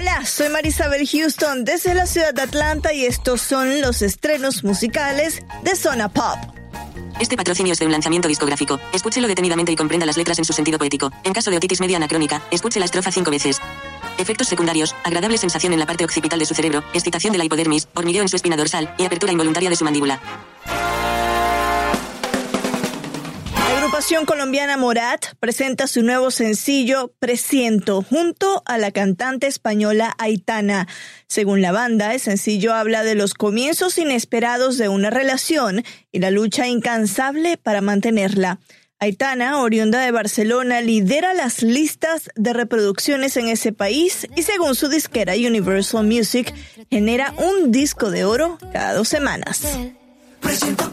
Hola, soy Marisabel Houston desde la ciudad de Atlanta y estos son los estrenos musicales de Zona Pop. Este patrocinio es de un lanzamiento discográfico. Escúchelo detenidamente y comprenda las letras en su sentido poético. En caso de otitis media anacrónica, escuche la estrofa cinco veces. Efectos secundarios, agradable sensación en la parte occipital de su cerebro, excitación de la hipodermis, hormigueo en su espina dorsal y apertura involuntaria de su mandíbula. Agrupación colombiana Morat presenta su nuevo sencillo Presiento junto a la cantante española Aitana. Según la banda, el sencillo habla de los comienzos inesperados de una relación y la lucha incansable para mantenerla. Aitana, oriunda de Barcelona, lidera las listas de reproducciones en ese país y según su disquera Universal Music, genera un disco de oro cada dos semanas. Presiento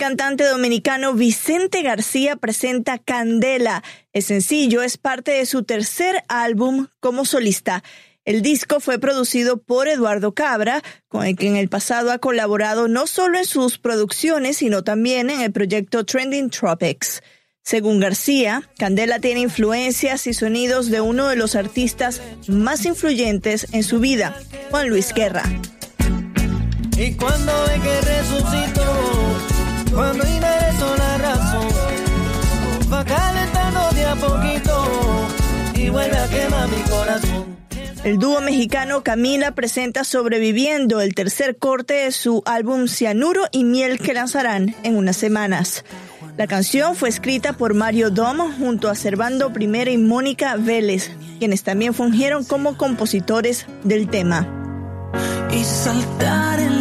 cantante dominicano Vicente García presenta Candela. El sencillo es parte de su tercer álbum como solista. El disco fue producido por Eduardo Cabra, con el que en el pasado ha colaborado no solo en sus producciones, sino también en el proyecto Trending Tropics. Según García, Candela tiene influencias y sonidos de uno de los artistas más influyentes en su vida, Juan Luis Guerra. Y que cuando la razón, va calentando de a poquito y vuelve a quemar mi corazón. El dúo mexicano Camila presenta Sobreviviendo, el tercer corte de su álbum Cianuro y Miel que lanzarán en unas semanas. La canción fue escrita por Mario Dom junto a Servando Primera y Mónica Vélez, quienes también fungieron como compositores del tema. y saltar en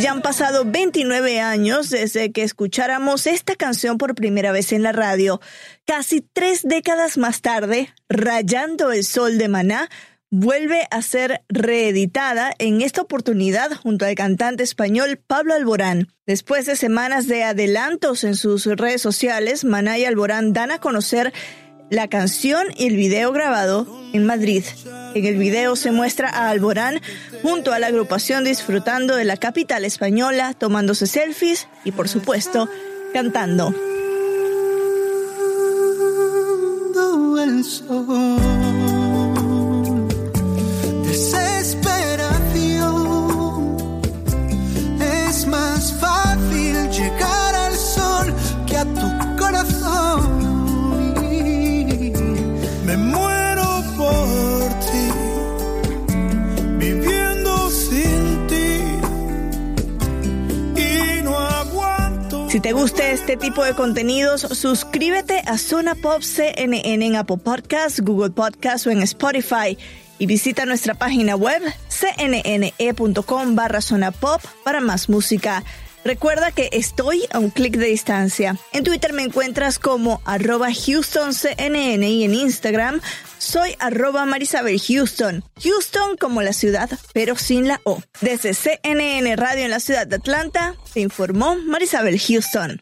Ya han pasado 29 años desde que escucháramos esta canción por primera vez en la radio. Casi tres décadas más tarde, Rayando el Sol de Maná vuelve a ser reeditada en esta oportunidad junto al cantante español Pablo Alborán. Después de semanas de adelantos en sus redes sociales, Maná y Alborán dan a conocer la canción y el video grabado en Madrid. En el video se muestra a Alborán junto a la agrupación disfrutando de la capital española, tomándose selfies y por supuesto cantando. Si te gusta este tipo de contenidos, suscríbete a Zona Pop CNN en Apple Podcasts, Google Podcasts o en Spotify. Y visita nuestra página web cnne.com barra Zona Pop para más música. Recuerda que estoy a un clic de distancia. En Twitter me encuentras como arroba HoustonCNN y en Instagram soy arroba Marisabel Houston. Houston como la ciudad, pero sin la O. Desde CNN Radio en la ciudad de Atlanta, te informó Marisabel Houston.